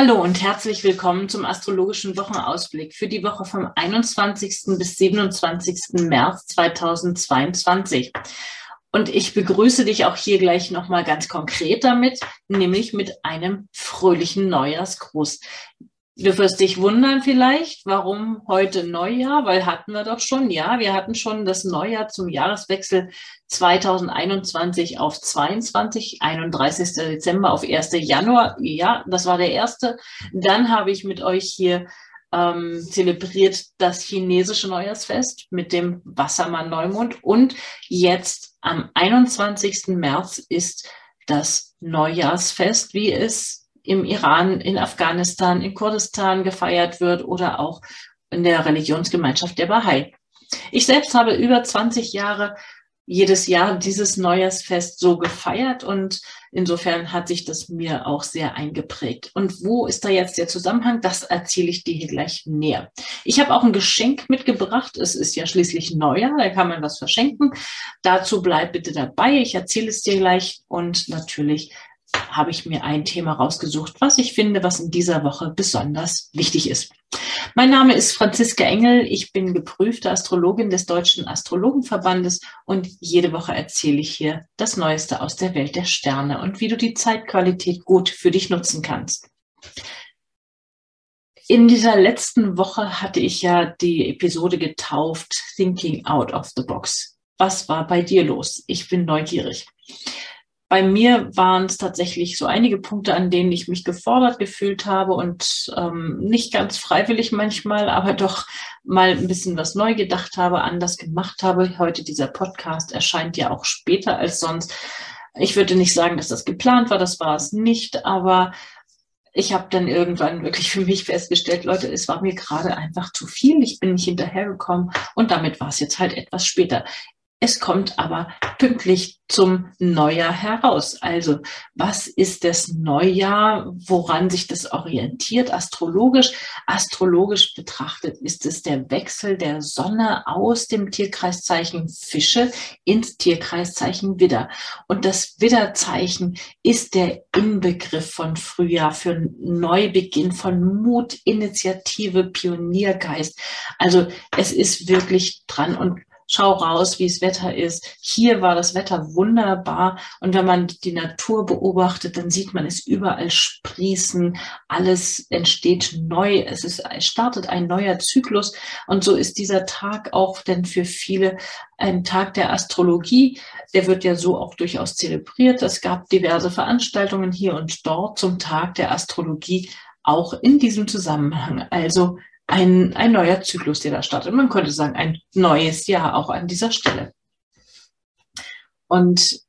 Hallo und herzlich willkommen zum astrologischen Wochenausblick für die Woche vom 21. bis 27. März 2022. Und ich begrüße dich auch hier gleich nochmal ganz konkret damit, nämlich mit einem fröhlichen Neujahrsgruß. Du wirst dich wundern vielleicht, warum heute Neujahr, weil hatten wir doch schon, ja, wir hatten schon das Neujahr zum Jahreswechsel 2021 auf 22, 31. Dezember auf 1. Januar. Ja, das war der erste. Dann habe ich mit euch hier ähm, zelebriert das chinesische Neujahrsfest mit dem Wassermann Neumond und jetzt am 21. März ist das Neujahrsfest, wie es im Iran, in Afghanistan, in Kurdistan gefeiert wird oder auch in der Religionsgemeinschaft der Bahai. Ich selbst habe über 20 Jahre jedes Jahr dieses Neujahrsfest so gefeiert und insofern hat sich das mir auch sehr eingeprägt. Und wo ist da jetzt der Zusammenhang? Das erzähle ich dir hier gleich näher. Ich habe auch ein Geschenk mitgebracht. Es ist ja schließlich Neujahr, da kann man was verschenken. Dazu bleib bitte dabei. Ich erzähle es dir gleich und natürlich habe ich mir ein Thema rausgesucht, was ich finde, was in dieser Woche besonders wichtig ist. Mein Name ist Franziska Engel. Ich bin geprüfte Astrologin des Deutschen Astrologenverbandes und jede Woche erzähle ich hier das Neueste aus der Welt der Sterne und wie du die Zeitqualität gut für dich nutzen kannst. In dieser letzten Woche hatte ich ja die Episode getauft Thinking Out of the Box. Was war bei dir los? Ich bin neugierig. Bei mir waren es tatsächlich so einige Punkte, an denen ich mich gefordert gefühlt habe und ähm, nicht ganz freiwillig manchmal, aber doch mal ein bisschen was neu gedacht habe, anders gemacht habe. Heute dieser Podcast erscheint ja auch später als sonst. Ich würde nicht sagen, dass das geplant war, das war es nicht, aber ich habe dann irgendwann wirklich für mich festgestellt, Leute, es war mir gerade einfach zu viel, ich bin nicht hinterhergekommen und damit war es jetzt halt etwas später. Es kommt aber pünktlich zum Neujahr heraus. Also was ist das Neujahr? Woran sich das orientiert? Astrologisch, astrologisch betrachtet ist es der Wechsel der Sonne aus dem Tierkreiszeichen Fische ins Tierkreiszeichen Widder. Und das Widderzeichen ist der Inbegriff von Frühjahr für Neubeginn, von Mut, Initiative, Pioniergeist. Also es ist wirklich dran und schau raus, wie es Wetter ist. Hier war das Wetter wunderbar. Und wenn man die Natur beobachtet, dann sieht man es überall sprießen. Alles entsteht neu. Es ist, es startet ein neuer Zyklus. Und so ist dieser Tag auch denn für viele ein Tag der Astrologie. Der wird ja so auch durchaus zelebriert. Es gab diverse Veranstaltungen hier und dort zum Tag der Astrologie auch in diesem Zusammenhang. Also ein, ein neuer Zyklus, der da startet. Man könnte sagen, ein neues Jahr auch an dieser Stelle. Und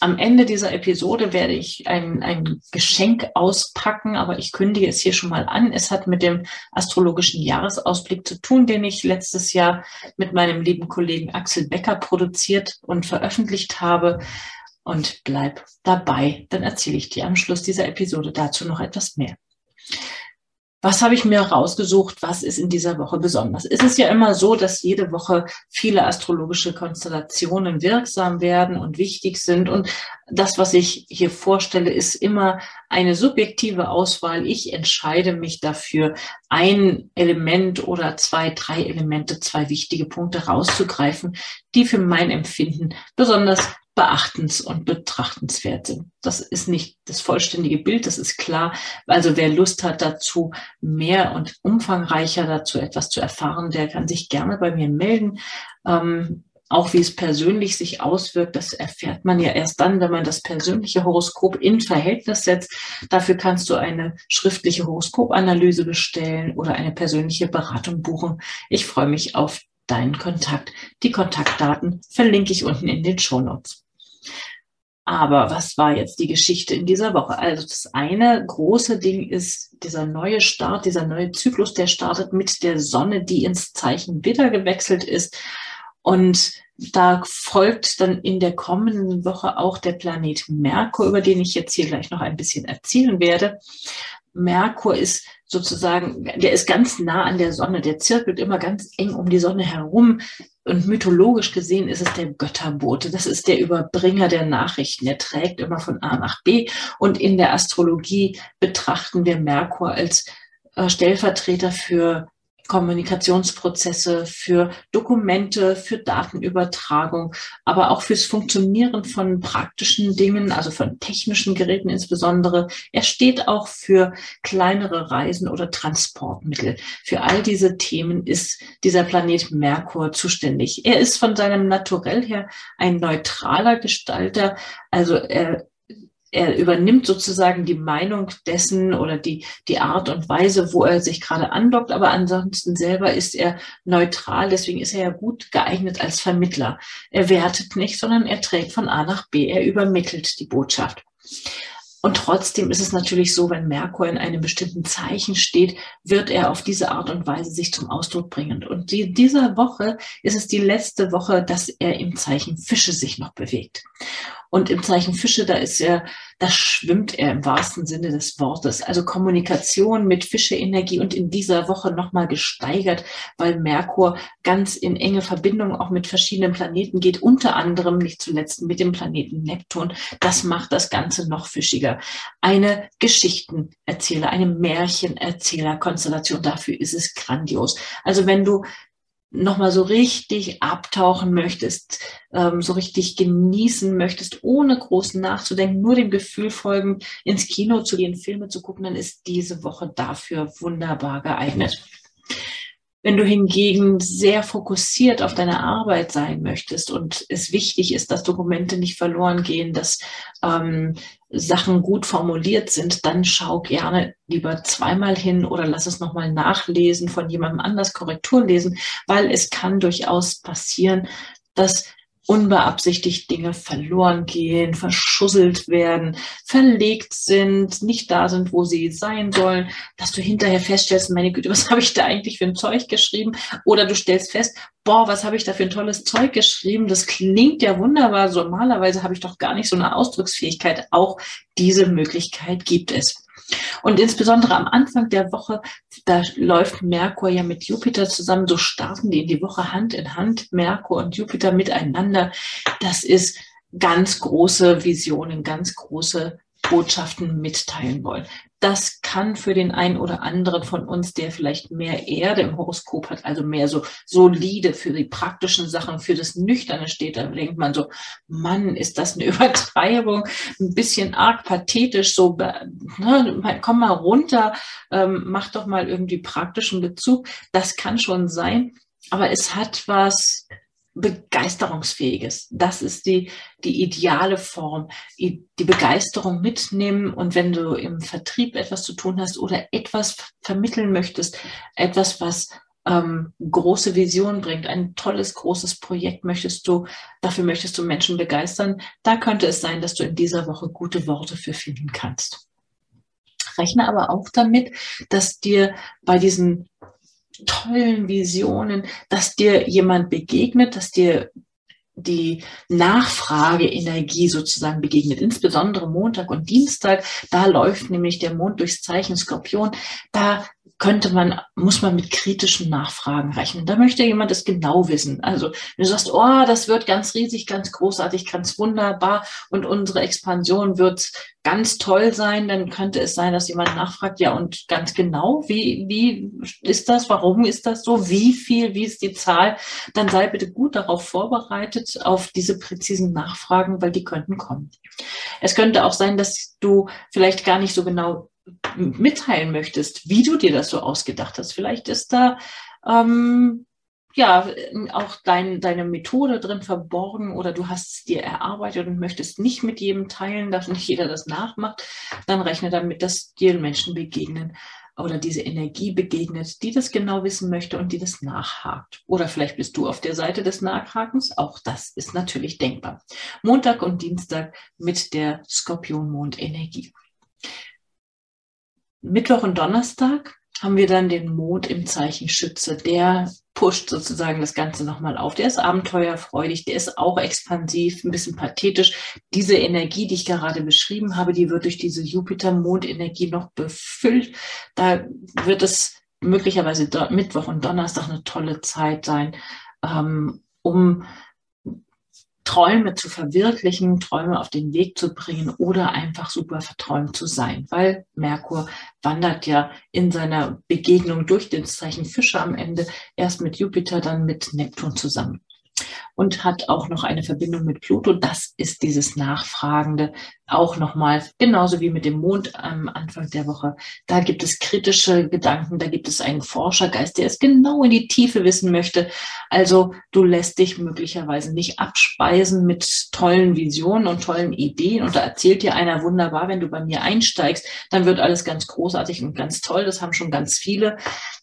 am Ende dieser Episode werde ich ein, ein Geschenk auspacken, aber ich kündige es hier schon mal an. Es hat mit dem astrologischen Jahresausblick zu tun, den ich letztes Jahr mit meinem lieben Kollegen Axel Becker produziert und veröffentlicht habe. Und bleib dabei, dann erzähle ich dir am Schluss dieser Episode dazu noch etwas mehr was habe ich mir rausgesucht, was ist in dieser Woche besonders? Es ist ja immer so, dass jede Woche viele astrologische Konstellationen wirksam werden und wichtig sind. Und das, was ich hier vorstelle, ist immer eine subjektive Auswahl. Ich entscheide mich dafür, ein Element oder zwei, drei Elemente, zwei wichtige Punkte rauszugreifen, die für mein Empfinden besonders beachtens- und betrachtenswert sind. Das ist nicht das vollständige Bild, das ist klar. Also wer Lust hat dazu, mehr und umfangreicher dazu etwas zu erfahren, der kann sich gerne bei mir melden. Ähm, auch wie es persönlich sich auswirkt, das erfährt man ja erst dann, wenn man das persönliche Horoskop in Verhältnis setzt. Dafür kannst du eine schriftliche Horoskopanalyse bestellen oder eine persönliche Beratung buchen. Ich freue mich auf deinen Kontakt. Die Kontaktdaten verlinke ich unten in den Show Notes. Aber was war jetzt die Geschichte in dieser Woche? Also das eine große Ding ist dieser neue Start, dieser neue Zyklus, der startet mit der Sonne, die ins Zeichen Widder gewechselt ist. Und da folgt dann in der kommenden Woche auch der Planet Merkur, über den ich jetzt hier gleich noch ein bisschen erzählen werde. Merkur ist sozusagen, der ist ganz nah an der Sonne, der zirkelt immer ganz eng um die Sonne herum Und mythologisch gesehen ist es der Götterbote. Das ist der Überbringer der Nachrichten. Er trägt immer von A nach B. Und in der Astrologie betrachten wir Merkur als äh, Stellvertreter für Kommunikationsprozesse, für Dokumente, für Datenübertragung, aber auch fürs Funktionieren von praktischen Dingen, also von technischen Geräten insbesondere. Er steht auch für kleinere Reisen oder Transportmittel. Für all diese Themen ist dieser Planet Merkur zuständig. Er ist von seinem Naturell her ein neutraler Gestalter, also er er übernimmt sozusagen die Meinung dessen oder die, die Art und Weise, wo er sich gerade andockt, aber ansonsten selber ist er neutral, deswegen ist er ja gut geeignet als Vermittler. Er wertet nicht, sondern er trägt von A nach B, er übermittelt die Botschaft. Und trotzdem ist es natürlich so, wenn Merkur in einem bestimmten Zeichen steht, wird er auf diese Art und Weise sich zum Ausdruck bringen. Und die, dieser Woche ist es die letzte Woche, dass er im Zeichen Fische sich noch bewegt. Und im Zeichen Fische, da ist er, da schwimmt er im wahrsten Sinne des Wortes. Also Kommunikation mit Fische-Energie und in dieser Woche nochmal gesteigert, weil Merkur ganz in enge Verbindung auch mit verschiedenen Planeten geht, unter anderem nicht zuletzt mit dem Planeten Neptun. Das macht das Ganze noch fischiger. Eine Geschichtenerzähler, eine Märchenerzähler-Konstellation, dafür ist es grandios. Also wenn du nochmal so richtig abtauchen möchtest, ähm, so richtig genießen möchtest, ohne groß nachzudenken, nur dem Gefühl folgen, ins Kino zu gehen, Filme zu gucken, dann ist diese Woche dafür wunderbar geeignet. Wenn du hingegen sehr fokussiert auf deine Arbeit sein möchtest und es wichtig ist, dass Dokumente nicht verloren gehen, dass ähm, Sachen gut formuliert sind, dann schau gerne lieber zweimal hin oder lass es nochmal nachlesen, von jemandem anders Korrektur lesen, weil es kann durchaus passieren, dass unbeabsichtigt Dinge verloren gehen, verschusselt werden, verlegt sind, nicht da sind, wo sie sein sollen, dass du hinterher feststellst, meine Güte, was habe ich da eigentlich für ein Zeug geschrieben? Oder du stellst fest, boah, was habe ich da für ein tolles Zeug geschrieben? Das klingt ja wunderbar. So, normalerweise habe ich doch gar nicht so eine Ausdrucksfähigkeit. Auch diese Möglichkeit gibt es. Und insbesondere am Anfang der Woche, da läuft Merkur ja mit Jupiter zusammen, so starten die in die Woche Hand in Hand, Merkur und Jupiter miteinander. Das ist ganz große Visionen, ganz große Botschaften mitteilen wollen. Das kann für den einen oder anderen von uns, der vielleicht mehr Erde im Horoskop hat, also mehr so solide für die praktischen Sachen, für das Nüchterne steht, da denkt man so, Mann, ist das eine Übertreibung, ein bisschen arg pathetisch, so, ne, komm mal runter, ähm, mach doch mal irgendwie praktischen Bezug. Das kann schon sein, aber es hat was Begeisterungsfähiges. Das ist die, die ideale Form. Die Begeisterung mitnehmen und wenn du im Vertrieb etwas zu tun hast oder etwas vermitteln möchtest, etwas, was ähm, große Vision bringt, ein tolles, großes Projekt möchtest du, dafür möchtest du Menschen begeistern, da könnte es sein, dass du in dieser Woche gute Worte für finden kannst. Rechne aber auch damit, dass dir bei diesen tollen Visionen, dass dir jemand begegnet, dass dir die Nachfrageenergie sozusagen begegnet, insbesondere Montag und Dienstag. Da läuft nämlich der Mond durchs Zeichen Skorpion. Da könnte man, muss man mit kritischen Nachfragen rechnen. Da möchte jemand das genau wissen. Also, wenn du sagst, oh, das wird ganz riesig, ganz großartig, ganz wunderbar und unsere Expansion wird ganz toll sein, dann könnte es sein, dass jemand nachfragt, ja, und ganz genau, wie, wie ist das? Warum ist das so? Wie viel? Wie ist die Zahl? Dann sei bitte gut darauf vorbereitet, auf diese präzisen Nachfragen, weil die könnten kommen. Es könnte auch sein, dass du vielleicht gar nicht so genau mitteilen möchtest, wie du dir das so ausgedacht hast. Vielleicht ist da ähm, ja auch dein, deine Methode drin verborgen oder du hast es dir erarbeitet und möchtest nicht mit jedem teilen, dass nicht jeder das nachmacht. Dann rechne damit, dass dir Menschen begegnen oder diese Energie begegnet, die das genau wissen möchte und die das nachhakt. Oder vielleicht bist du auf der Seite des Nachhakens. Auch das ist natürlich denkbar. Montag und Dienstag mit der Skorpion-Mond-Energie. Mittwoch und Donnerstag haben wir dann den Mond im Zeichen Schütze. Der pusht sozusagen das Ganze nochmal auf. Der ist abenteuerfreudig, der ist auch expansiv, ein bisschen pathetisch. Diese Energie, die ich gerade beschrieben habe, die wird durch diese Jupiter-Mond-Energie noch befüllt. Da wird es möglicherweise Mittwoch und Donnerstag eine tolle Zeit sein, ähm, um Träume zu verwirklichen, Träume auf den Weg zu bringen oder einfach super verträumt zu sein, weil Merkur wandert ja in seiner Begegnung durch den Zeichen Fische am Ende erst mit Jupiter, dann mit Neptun zusammen und hat auch noch eine Verbindung mit Pluto. Das ist dieses Nachfragende auch nochmal, genauso wie mit dem Mond am Anfang der Woche. Da gibt es kritische Gedanken, da gibt es einen Forschergeist, der es genau in die Tiefe wissen möchte. Also du lässt dich möglicherweise nicht abspeisen mit tollen Visionen und tollen Ideen. Und da erzählt dir einer wunderbar, wenn du bei mir einsteigst, dann wird alles ganz großartig und ganz toll. Das haben schon ganz viele.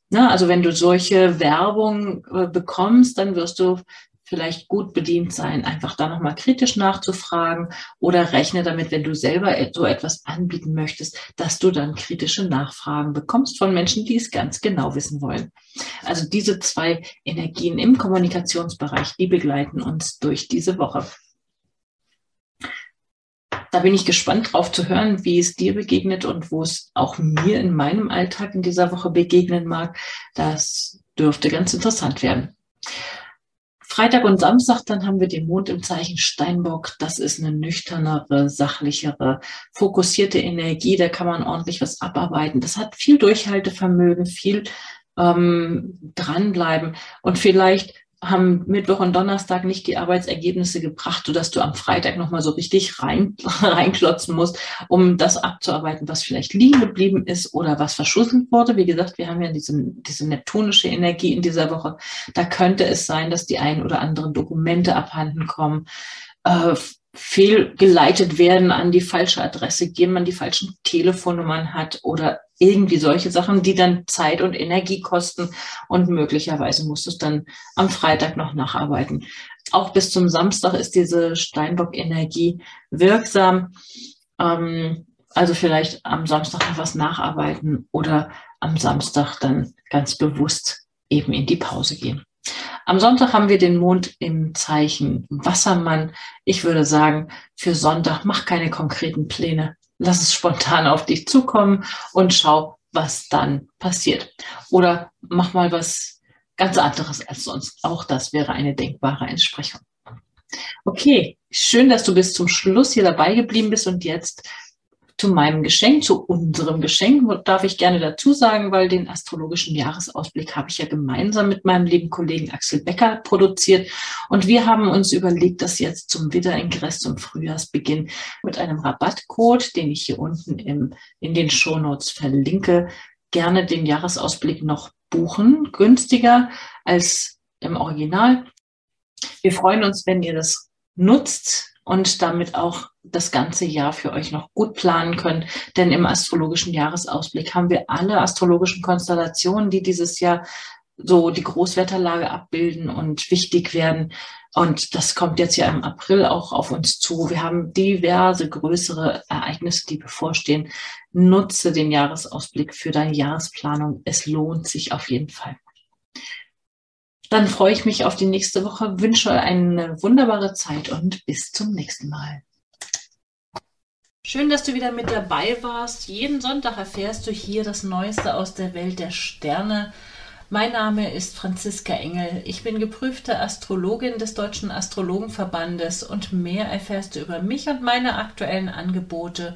Na, also wenn du solche Werbung äh, bekommst, dann wirst du vielleicht gut bedient sein, einfach da nochmal kritisch nachzufragen oder rechne damit, wenn du selber so etwas anbieten möchtest, dass du dann kritische Nachfragen bekommst von Menschen, die es ganz genau wissen wollen. Also diese zwei Energien im Kommunikationsbereich, die begleiten uns durch diese Woche. Da bin ich gespannt drauf zu hören, wie es dir begegnet und wo es auch mir in meinem Alltag in dieser Woche begegnen mag. Das dürfte ganz interessant werden. Freitag und Samstag, dann haben wir den Mond im Zeichen Steinbock. Das ist eine nüchternere, sachlichere, fokussierte Energie. Da kann man ordentlich was abarbeiten. Das hat viel Durchhaltevermögen, viel ähm, dranbleiben und vielleicht haben Mittwoch und Donnerstag nicht die Arbeitsergebnisse gebracht, sodass du am Freitag nochmal so richtig rein, reinklotzen musst, um das abzuarbeiten, was vielleicht liegen geblieben ist oder was verschlüsselt wurde. Wie gesagt, wir haben ja diese, diese neptunische Energie in dieser Woche. Da könnte es sein, dass die ein oder anderen Dokumente abhanden kommen. Äh, fehlgeleitet werden an die falsche Adresse, geben man die falschen Telefonnummern hat oder irgendwie solche Sachen, die dann Zeit und Energie kosten und möglicherweise musst du es dann am Freitag noch nacharbeiten. Auch bis zum Samstag ist diese Steinbock-Energie wirksam. Ähm, also vielleicht am Samstag noch was nacharbeiten oder am Samstag dann ganz bewusst eben in die Pause gehen. Am Sonntag haben wir den Mond im Zeichen Wassermann. Ich würde sagen, für Sonntag mach keine konkreten Pläne. Lass es spontan auf dich zukommen und schau, was dann passiert. Oder mach mal was ganz anderes als sonst. Auch das wäre eine denkbare Entsprechung. Okay, schön, dass du bis zum Schluss hier dabei geblieben bist und jetzt zu meinem Geschenk, zu unserem Geschenk, darf ich gerne dazu sagen, weil den astrologischen Jahresausblick habe ich ja gemeinsam mit meinem lieben Kollegen Axel Becker produziert. Und wir haben uns überlegt, dass jetzt zum Witteringress zum Frühjahrsbeginn mit einem Rabattcode, den ich hier unten im, in den Shownotes verlinke, gerne den Jahresausblick noch buchen, günstiger als im Original. Wir freuen uns, wenn ihr das nutzt und damit auch das ganze Jahr für euch noch gut planen könnt. Denn im astrologischen Jahresausblick haben wir alle astrologischen Konstellationen, die dieses Jahr so die Großwetterlage abbilden und wichtig werden. Und das kommt jetzt ja im April auch auf uns zu. Wir haben diverse größere Ereignisse, die bevorstehen. Nutze den Jahresausblick für deine Jahresplanung. Es lohnt sich auf jeden Fall. Dann freue ich mich auf die nächste Woche, wünsche eine wunderbare Zeit und bis zum nächsten Mal. Schön, dass du wieder mit dabei warst. Jeden Sonntag erfährst du hier das Neueste aus der Welt der Sterne. Mein Name ist Franziska Engel. Ich bin geprüfte Astrologin des Deutschen Astrologenverbandes und mehr erfährst du über mich und meine aktuellen Angebote